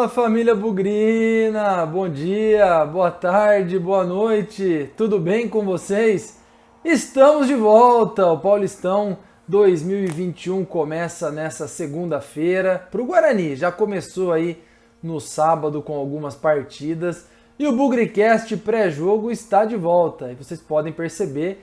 Fala família Bugrina, bom dia, boa tarde, boa noite, tudo bem com vocês? Estamos de volta, o Paulistão 2021 começa nessa segunda-feira para o Guarani, já começou aí no sábado com algumas partidas e o Bugricast pré-jogo está de volta. E vocês podem perceber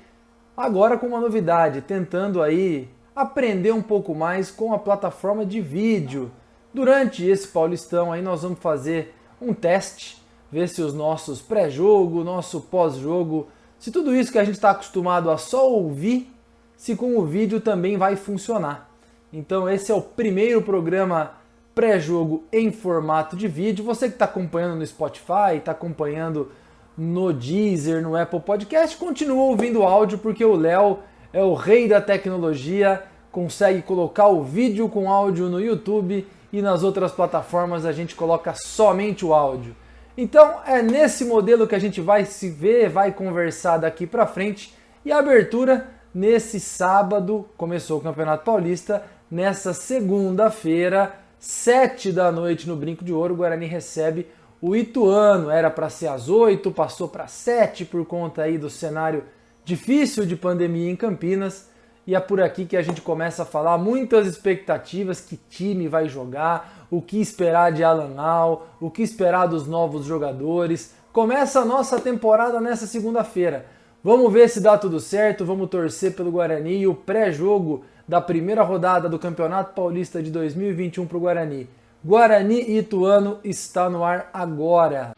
agora com uma novidade, tentando aí aprender um pouco mais com a plataforma de vídeo Durante esse Paulistão aí nós vamos fazer um teste, ver se os nossos pré-jogo, nosso pós-jogo, se tudo isso que a gente está acostumado a só ouvir, se com o vídeo também vai funcionar. Então esse é o primeiro programa pré-jogo em formato de vídeo. Você que está acompanhando no Spotify, está acompanhando no Deezer, no Apple Podcast, continua ouvindo áudio porque o Léo é o rei da tecnologia, consegue colocar o vídeo com áudio no YouTube e nas outras plataformas a gente coloca somente o áudio. Então é nesse modelo que a gente vai se ver, vai conversar daqui para frente e a abertura nesse sábado começou o Campeonato Paulista, nessa segunda-feira, sete da noite no Brinco de Ouro, o Guarani recebe o Ituano. Era para ser às oito, passou para sete por conta aí do cenário difícil de pandemia em Campinas e é por aqui que a gente começa a falar muitas expectativas, que time vai jogar, o que esperar de Alan Al, o que esperar dos novos jogadores. Começa a nossa temporada nessa segunda-feira. Vamos ver se dá tudo certo, vamos torcer pelo Guarani e o pré-jogo da primeira rodada do Campeonato Paulista de 2021 para o Guarani. Guarani Ituano está no ar agora.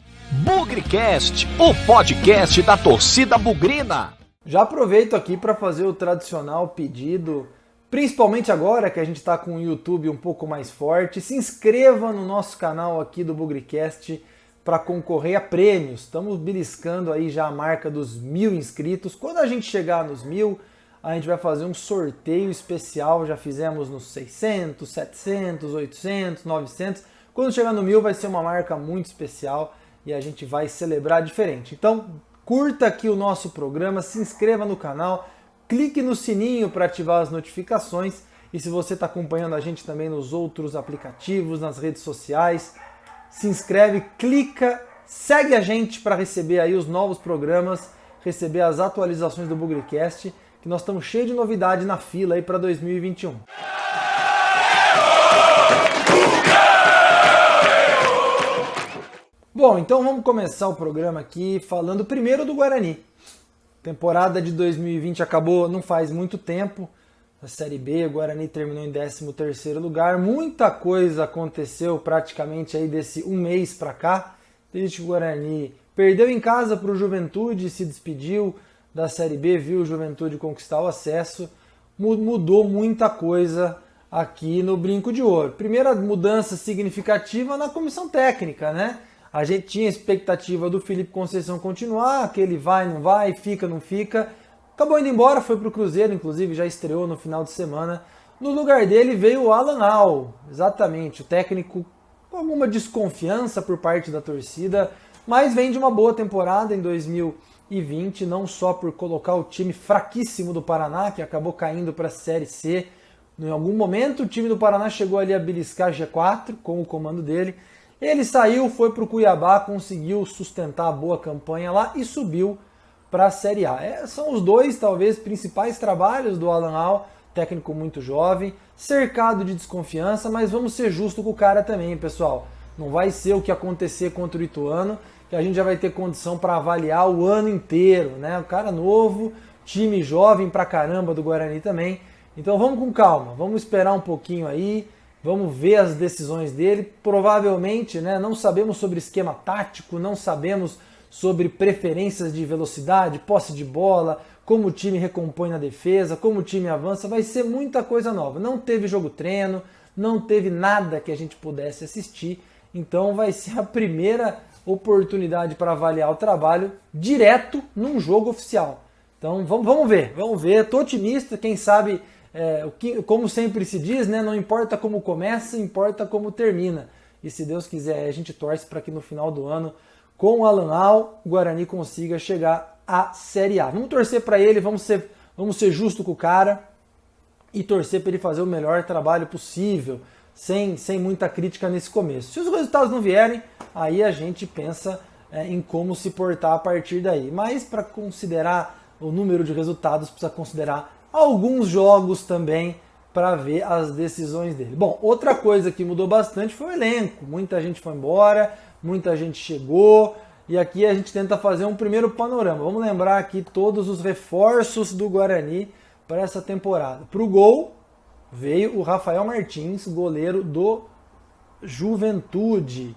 Bugrecast, o podcast da torcida bugrina. Já aproveito aqui para fazer o tradicional pedido, principalmente agora que a gente está com o YouTube um pouco mais forte. Se inscreva no nosso canal aqui do Bugricast para concorrer a prêmios. Estamos beliscando aí já a marca dos mil inscritos. Quando a gente chegar nos mil, a gente vai fazer um sorteio especial. Já fizemos nos 600, 700, 800, 900. Quando chegar no mil, vai ser uma marca muito especial e a gente vai celebrar diferente. Então, curta aqui o nosso programa, se inscreva no canal, clique no sininho para ativar as notificações e se você está acompanhando a gente também nos outros aplicativos, nas redes sociais, se inscreve, clica, segue a gente para receber aí os novos programas, receber as atualizações do Bugrecast, que nós estamos cheios de novidade na fila aí para 2021. Bom, então vamos começar o programa aqui falando primeiro do Guarani. Temporada de 2020 acabou não faz muito tempo. A Série B, o Guarani terminou em 13º lugar. Muita coisa aconteceu praticamente aí desse um mês para cá. Desde que o Guarani perdeu em casa para o Juventude, se despediu da Série B, viu o Juventude conquistar o acesso. Mudou muita coisa aqui no Brinco de Ouro. Primeira mudança significativa na comissão técnica, né? A gente tinha expectativa do Felipe Conceição continuar, que ele vai, não vai, fica, não fica. Acabou indo embora, foi para o Cruzeiro, inclusive já estreou no final de semana. No lugar dele veio o Alan Al, exatamente, o técnico com alguma desconfiança por parte da torcida, mas vem de uma boa temporada em 2020, não só por colocar o time fraquíssimo do Paraná, que acabou caindo para a Série C. Em algum momento o time do Paraná chegou ali a beliscar G4 com o comando dele, ele saiu, foi para o Cuiabá, conseguiu sustentar a boa campanha lá e subiu para a Série A. É, são os dois, talvez, principais trabalhos do Alan Al, técnico muito jovem, cercado de desconfiança, mas vamos ser justos com o cara também, pessoal. Não vai ser o que acontecer contra o Ituano, que a gente já vai ter condição para avaliar o ano inteiro, né? O cara novo, time jovem pra caramba do Guarani também. Então vamos com calma, vamos esperar um pouquinho aí Vamos ver as decisões dele. Provavelmente, né, não sabemos sobre esquema tático, não sabemos sobre preferências de velocidade, posse de bola, como o time recompõe na defesa, como o time avança. Vai ser muita coisa nova. Não teve jogo treino, não teve nada que a gente pudesse assistir. Então vai ser a primeira oportunidade para avaliar o trabalho direto num jogo oficial. Então vamos, vamos ver, vamos ver. Estou otimista, quem sabe é, o que, como sempre se diz, né, não importa como começa, importa como termina. E se Deus quiser, a gente torce para que no final do ano, com o Alan Al, o Guarani consiga chegar à Série A. Vamos torcer para ele, vamos ser, vamos ser justo com o cara e torcer para ele fazer o melhor trabalho possível. sem, sem muita crítica nesse começo. Se os resultados não vierem, aí a gente pensa é, em como se portar a partir daí. Mas para considerar o número de resultados, precisa considerar alguns jogos também para ver as decisões dele. Bom, outra coisa que mudou bastante foi o elenco. Muita gente foi embora, muita gente chegou. E aqui a gente tenta fazer um primeiro panorama. Vamos lembrar aqui todos os reforços do Guarani para essa temporada. Para o gol veio o Rafael Martins, goleiro do Juventude.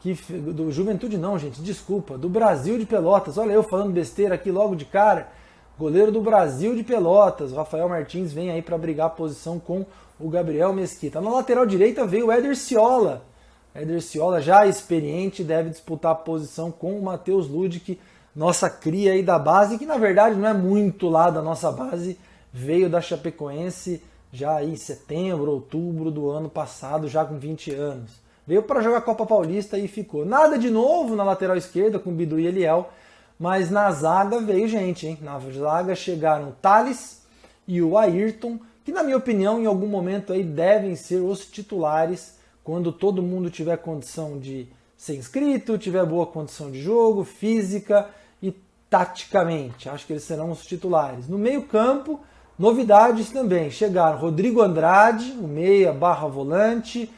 Que, do Juventude não, gente, desculpa, do Brasil de Pelotas. Olha eu falando besteira aqui logo de cara. Goleiro do Brasil de Pelotas, Rafael Martins vem aí para brigar a posição com o Gabriel Mesquita. Na lateral direita veio o Éder Ciola. Éder Ciola, já experiente, deve disputar a posição com o Matheus Ludic, nossa cria aí da base, que na verdade não é muito lá da nossa base, veio da Chapecoense já em setembro, outubro do ano passado, já com 20 anos. Veio para jogar Copa Paulista e ficou. Nada de novo na lateral esquerda com Bidu e Eliel, mas na zaga veio gente, hein? Na zaga chegaram o Thales e o Ayrton, que na minha opinião em algum momento aí devem ser os titulares quando todo mundo tiver condição de ser inscrito, tiver boa condição de jogo, física e taticamente. Acho que eles serão os titulares. No meio-campo, novidades também. Chegaram Rodrigo Andrade, o meia barra volante,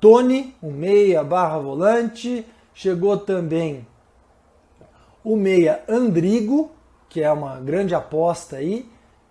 Tony, o meia barra volante, chegou também o meia Andrigo, que é uma grande aposta aí,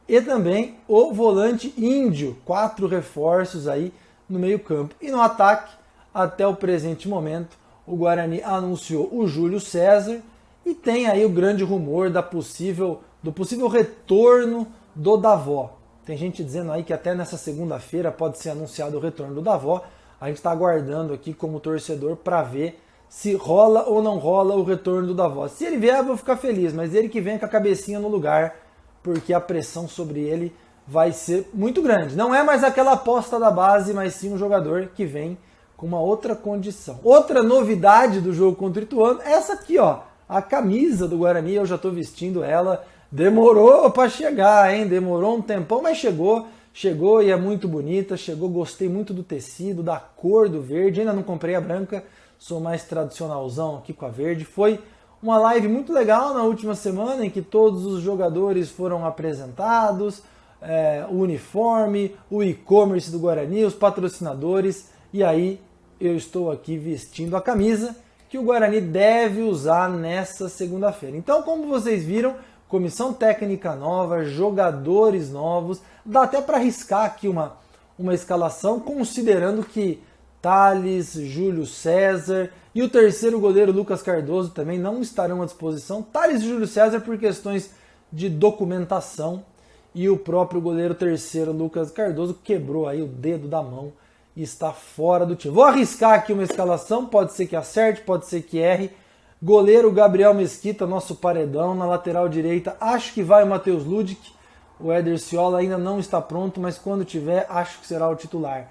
e também o volante Índio, quatro reforços aí no meio-campo. E no ataque, até o presente momento, o Guarani anunciou o Júlio César e tem aí o grande rumor da possível do possível retorno do Davó. Tem gente dizendo aí que até nessa segunda-feira pode ser anunciado o retorno do Davó. A gente está aguardando aqui como torcedor para ver se rola ou não rola o retorno do Davó. Se ele vier, eu vou ficar feliz, mas ele que vem com a cabecinha no lugar, porque a pressão sobre ele vai ser muito grande. Não é mais aquela aposta da base, mas sim um jogador que vem com uma outra condição. Outra novidade do jogo contra o Ituano, essa aqui, ó, a camisa do Guarani, eu já estou vestindo ela. Demorou para chegar, hein? Demorou um tempão, mas chegou. Chegou e é muito bonita. Chegou, gostei muito do tecido, da cor do verde. Ainda não comprei a branca, sou mais tradicionalzão aqui com a verde. Foi uma live muito legal na última semana em que todos os jogadores foram apresentados, é, o uniforme, o e-commerce do Guarani, os patrocinadores, e aí eu estou aqui vestindo a camisa que o Guarani deve usar nessa segunda-feira. Então, como vocês viram, comissão técnica nova, jogadores novos, dá até para arriscar aqui uma, uma escalação, considerando que Thales, Júlio César e o terceiro goleiro Lucas Cardoso também não estarão à disposição. Thales e Júlio César por questões de documentação e o próprio goleiro terceiro Lucas Cardoso quebrou aí o dedo da mão e está fora do time. Vou arriscar aqui uma escalação, pode ser que acerte, pode ser que erre. Goleiro Gabriel Mesquita, nosso paredão, na lateral direita, acho que vai o Matheus Ludic. O Éder Ciola ainda não está pronto, mas quando tiver, acho que será o titular.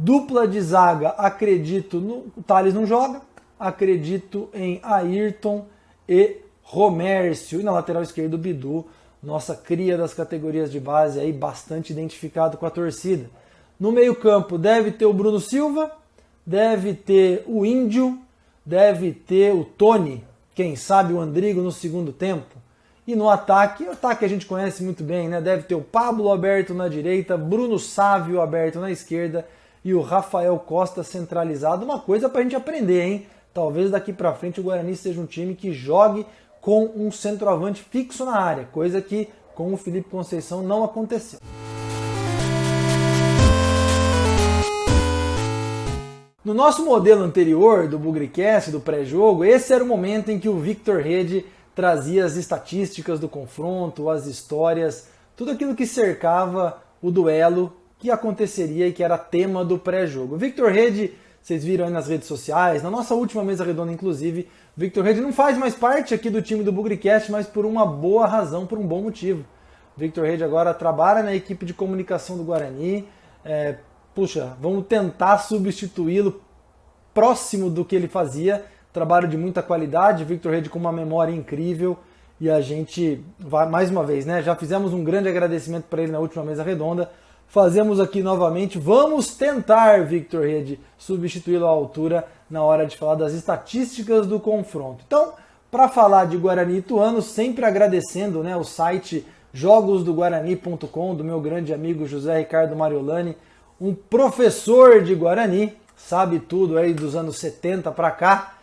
Dupla de zaga, acredito no. O Thales não joga. Acredito em Ayrton e Romércio. E na lateral esquerda, o Bidu, nossa cria das categorias de base, aí bastante identificado com a torcida. No meio-campo, deve ter o Bruno Silva, deve ter o Índio, deve ter o Tony, quem sabe o Andrigo no segundo tempo. E no ataque, o ataque a gente conhece muito bem, né? Deve ter o Pablo aberto na direita, Bruno Sávio aberto na esquerda e o Rafael Costa centralizado. Uma coisa para a gente aprender, hein? Talvez daqui para frente o Guarani seja um time que jogue com um centroavante fixo na área, coisa que com o Felipe Conceição não aconteceu. No nosso modelo anterior do Bugricast, do pré-jogo, esse era o momento em que o Victor Rede trazia as estatísticas do confronto, as histórias, tudo aquilo que cercava o duelo que aconteceria e que era tema do pré-jogo. Victor Rede, vocês viram aí nas redes sociais, na nossa última mesa redonda, inclusive, Victor Rede não faz mais parte aqui do time do Bugricast, mas por uma boa razão, por um bom motivo. Victor Rede agora trabalha na equipe de comunicação do Guarani. É, puxa, vamos tentar substituí-lo próximo do que ele fazia. Trabalho de muita qualidade, Victor Rede com uma memória incrível. E a gente vai mais uma vez, né? Já fizemos um grande agradecimento para ele na última mesa redonda fazemos aqui novamente. Vamos tentar, Victor Rede, substituí-lo à altura na hora de falar das estatísticas do confronto. Então, para falar de Guarani Ituano, sempre agradecendo né, o site jogosdoguarani.com do meu grande amigo José Ricardo Mariolani, um professor de Guarani, sabe tudo aí dos anos 70 para cá.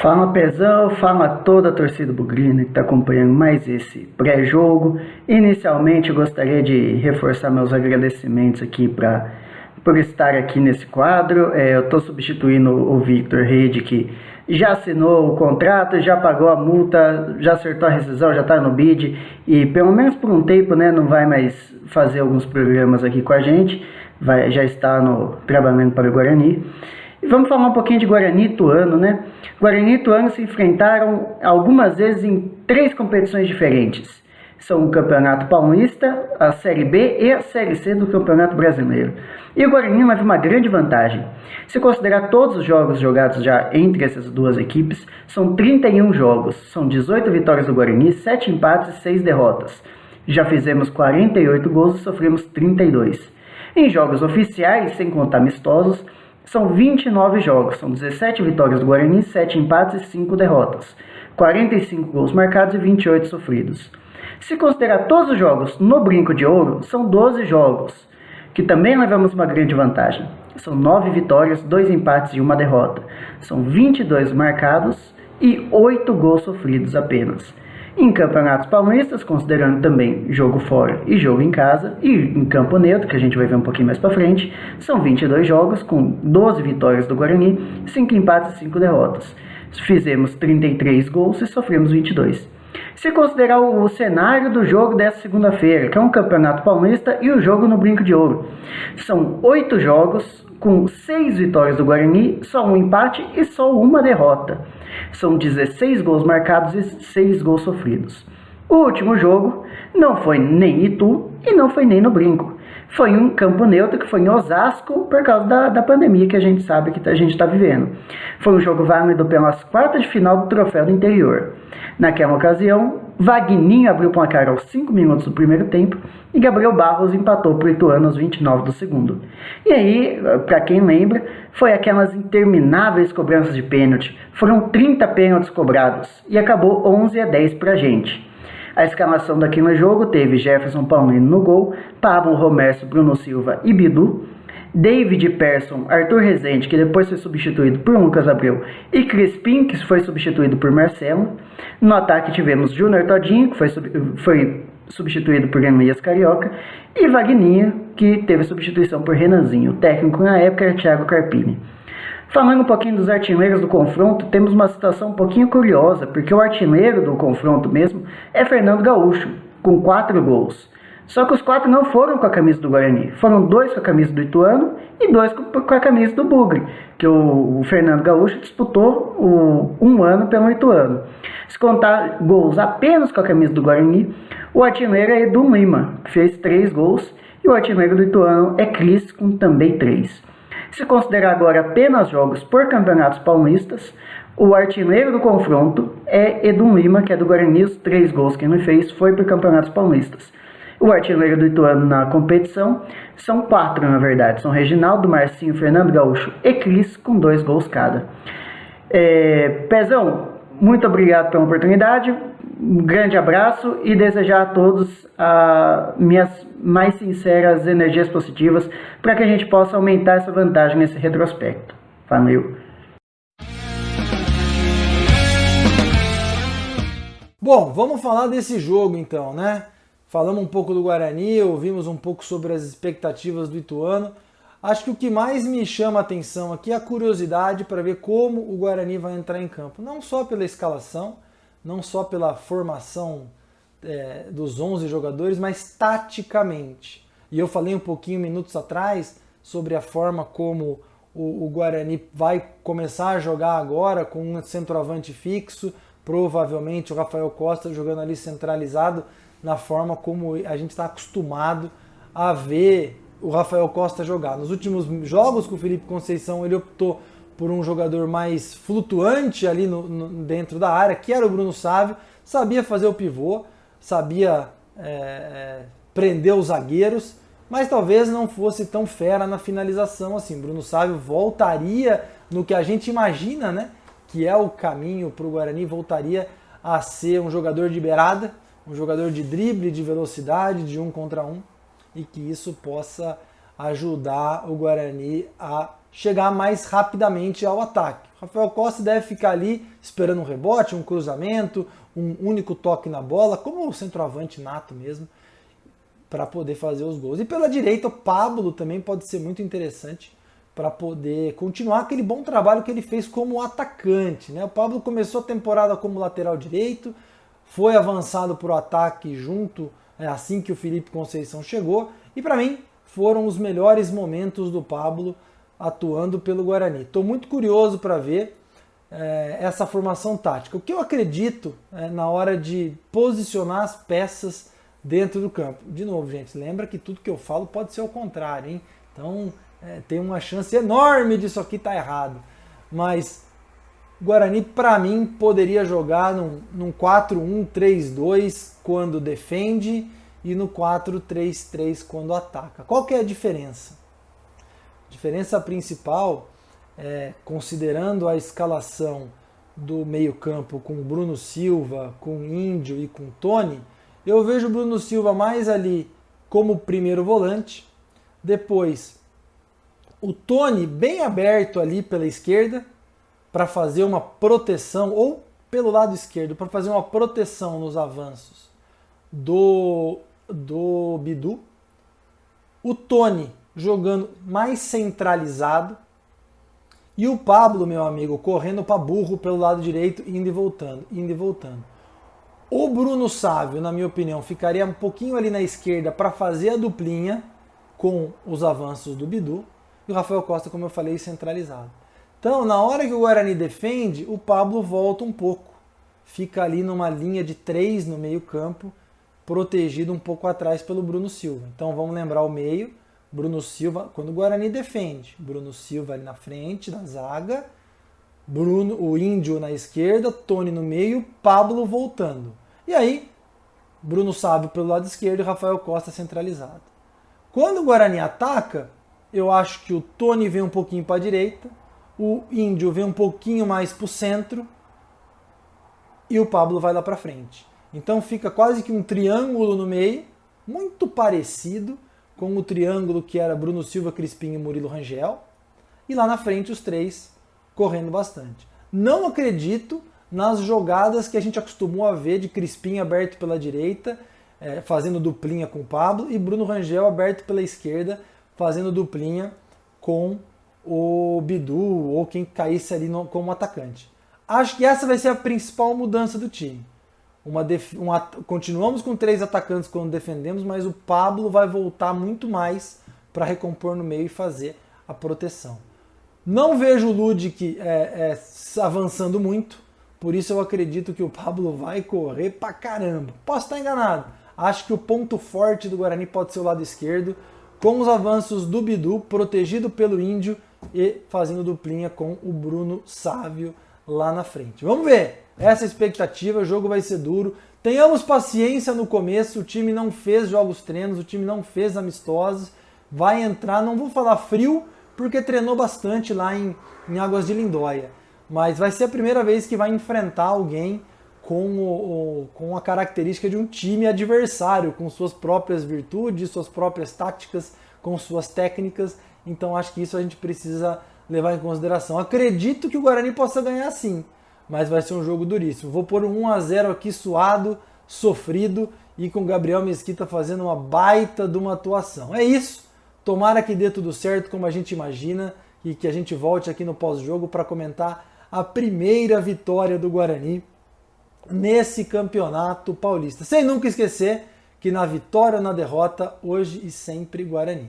Fala Pezão, fala toda a torcida bugrina que está acompanhando mais esse pré-jogo. Inicialmente gostaria de reforçar meus agradecimentos aqui para por estar aqui nesse quadro. É, eu estou substituindo o Victor Rede que já assinou o contrato, já pagou a multa, já acertou a rescisão, já está no bid e pelo menos por um tempo né, não vai mais fazer alguns programas aqui com a gente, vai, já está no, trabalhando para o Guarani. E vamos falar um pouquinho de Guarani e Ituano, né? Guarani e Ituano se enfrentaram algumas vezes em três competições diferentes. São o Campeonato Paulista, a Série B e a Série C do Campeonato Brasileiro. E o Guarani leva uma grande vantagem. Se considerar todos os jogos jogados já entre essas duas equipes, são 31 jogos, são 18 vitórias do Guarani, 7 empates e 6 derrotas. Já fizemos 48 gols e sofremos 32. Em jogos oficiais, sem contar amistosos, são 29 jogos, são 17 vitórias do Guarani, 7 empates e 5 derrotas, 45 gols marcados e 28 sofridos. Se considerar todos os jogos no Brinco de Ouro, são 12 jogos, que também levamos uma grande vantagem. São 9 vitórias, 2 empates e 1 derrota. São 22 marcados e 8 gols sofridos apenas. Em campeonatos paulistas, considerando também jogo fora e jogo em casa, e em campo neutro, que a gente vai ver um pouquinho mais para frente, são 22 jogos com 12 vitórias do Guarani, 5 empates e 5 derrotas. Fizemos 33 gols e sofremos 22. Se considerar o cenário do jogo dessa segunda-feira, que é um campeonato paulista e o jogo no Brinco de Ouro, são 8 jogos com 6 vitórias do Guarani, só um empate e só uma derrota. São 16 gols marcados e 6 gols sofridos. O último jogo não foi nem Itu e não foi nem no Brinco. Foi um campo neutro que foi em Osasco por causa da, da pandemia que a gente sabe que a gente está vivendo. Foi um jogo válido pelas quartas de final do Troféu do Interior. Naquela ocasião, Vagninho abriu o placar aos 5 minutos do primeiro tempo e Gabriel Barros empatou para o Ituano aos 29 do segundo. E aí, para quem lembra, foi aquelas intermináveis cobranças de pênalti. Foram 30 pênaltis cobrados e acabou 11 a 10 para a gente. A escalação daquele jogo teve Jefferson Paulino no gol, Pablo Romércio, Bruno Silva e Bidu, David Persson, Arthur Rezende, que depois foi substituído por Lucas Abreu, e Crispim, que foi substituído por Marcelo. No ataque tivemos Júnior Todinho, que foi, foi substituído por Remias Carioca, e Vagninha, que teve substituição por Renanzinho. O técnico na época era Thiago Carpini. Falando um pouquinho dos artilheiros do confronto, temos uma situação um pouquinho curiosa, porque o artilheiro do confronto mesmo é Fernando Gaúcho, com quatro gols. Só que os quatro não foram com a camisa do Guarani. Foram dois com a camisa do Ituano e dois com a camisa do Bugre, que o, Fernando Gaúcho disputou o, um ano pelo Ituano. Se contar gols apenas com a camisa do Guarani, o artilheiro é Edu Lima, que fez três gols, e o artilheiro do Ituano é Cris, com também três. Se considerar agora apenas jogos por campeonatos paulistas, o artilheiro do confronto é Edu Lima, que é do Guarani, os três gols que ele fez foi por campeonatos paulistas. O artilheiro do Ituano na competição são quatro, na verdade. São Reginaldo, Marcinho, Fernando Gaúcho e Cris, com dois gols cada. É, Pezão, muito obrigado pela oportunidade. Um grande abraço e desejar a todos a minhas mais sinceras energias positivas para que a gente possa aumentar essa vantagem nesse retrospecto. Valeu! Bom, vamos falar desse jogo então, né? Falamos um pouco do Guarani, ouvimos um pouco sobre as expectativas do Ituano. Acho que o que mais me chama a atenção aqui é a curiosidade para ver como o Guarani vai entrar em campo. Não só pela escalação, não só pela formação é, dos 11 jogadores, mas taticamente. E eu falei um pouquinho minutos atrás sobre a forma como o, o Guarani vai começar a jogar agora com um centroavante fixo, provavelmente o Rafael Costa jogando ali centralizado na forma como a gente está acostumado a ver o Rafael Costa jogar. Nos últimos jogos com o Felipe Conceição, ele optou por um jogador mais flutuante ali no, no, dentro da área, que era o Bruno Sávio, sabia fazer o pivô, sabia é, é, prender os zagueiros, mas talvez não fosse tão fera na finalização assim. Bruno Sávio voltaria no que a gente imagina, né? Que é o caminho para o Guarani, voltaria a ser um jogador de beirada, um jogador de drible, de velocidade, de um contra um, e que isso possa ajudar o Guarani a chegar mais rapidamente ao ataque. Rafael Costa deve ficar ali esperando um rebote, um cruzamento, um único toque na bola, como o centroavante nato mesmo, para poder fazer os gols. E pela direita, o Pablo também pode ser muito interessante para poder continuar aquele bom trabalho que ele fez como atacante. Né? O Pablo começou a temporada como lateral direito, foi avançado para o ataque junto é, assim que o Felipe Conceição chegou, e para mim foram os melhores momentos do Pablo atuando pelo Guarani. Estou muito curioso para ver é, essa formação tática. O que eu acredito é, na hora de posicionar as peças dentro do campo. De novo, gente, lembra que tudo que eu falo pode ser o contrário, hein? Então é, tem uma chance enorme disso aqui estar tá errado. Mas Guarani, para mim, poderia jogar num, num 4-1-3-2 quando defende e no 4-3-3 quando ataca. Qual que é a diferença? A diferença principal é, considerando a escalação do meio-campo com Bruno Silva, com Índio e com Tony, eu vejo o Bruno Silva mais ali como primeiro volante, depois o Tony bem aberto ali pela esquerda para fazer uma proteção ou pelo lado esquerdo para fazer uma proteção nos avanços do do Bidu. O Tony jogando mais centralizado e o Pablo, meu amigo, correndo para burro pelo lado direito, indo e voltando, indo e voltando. O Bruno Sávio, na minha opinião, ficaria um pouquinho ali na esquerda para fazer a duplinha com os avanços do Bidu. E o Rafael Costa, como eu falei, centralizado. Então, na hora que o Guarani defende, o Pablo volta um pouco. Fica ali numa linha de três no meio-campo, protegido um pouco atrás pelo Bruno Silva. Então, vamos lembrar o meio Bruno Silva, quando o Guarani defende, Bruno Silva ali na frente da zaga, Bruno, o Índio na esquerda, Tony no meio, Pablo voltando. E aí, Bruno Sábio pelo lado esquerdo e Rafael Costa centralizado. Quando o Guarani ataca, eu acho que o Tony vem um pouquinho para a direita, o Índio vem um pouquinho mais para o centro e o Pablo vai lá para frente. Então fica quase que um triângulo no meio, muito parecido com o triângulo que era Bruno Silva, Crispim e Murilo Rangel. E lá na frente os três correndo bastante. Não acredito nas jogadas que a gente acostumou a ver de Crispim aberto pela direita, é, fazendo duplinha com o Pablo, e Bruno Rangel aberto pela esquerda, fazendo duplinha com o Bidu ou quem caísse ali no, como atacante. Acho que essa vai ser a principal mudança do time. Uma def... continuamos com três atacantes quando defendemos, mas o Pablo vai voltar muito mais para recompor no meio e fazer a proteção. Não vejo o Ludic é, é, avançando muito, por isso eu acredito que o Pablo vai correr pra caramba. Posso estar enganado. Acho que o ponto forte do Guarani pode ser o lado esquerdo, com os avanços do Bidu, protegido pelo Índio e fazendo duplinha com o Bruno Sávio lá na frente. Vamos ver! Essa é expectativa, o jogo vai ser duro. Tenhamos paciência no começo, o time não fez jogos treinos, o time não fez amistosos. Vai entrar, não vou falar frio, porque treinou bastante lá em, em Águas de Lindóia. Mas vai ser a primeira vez que vai enfrentar alguém com, o, com a característica de um time adversário, com suas próprias virtudes, suas próprias táticas, com suas técnicas. Então acho que isso a gente precisa levar em consideração. Acredito que o Guarani possa ganhar sim mas vai ser um jogo duríssimo. Vou pôr um 1 a 0 aqui suado, sofrido e com Gabriel Mesquita fazendo uma baita de uma atuação. É isso. Tomara que dê tudo certo como a gente imagina e que a gente volte aqui no pós-jogo para comentar a primeira vitória do Guarani nesse campeonato paulista. Sem nunca esquecer que na vitória ou na derrota, hoje e sempre Guarani.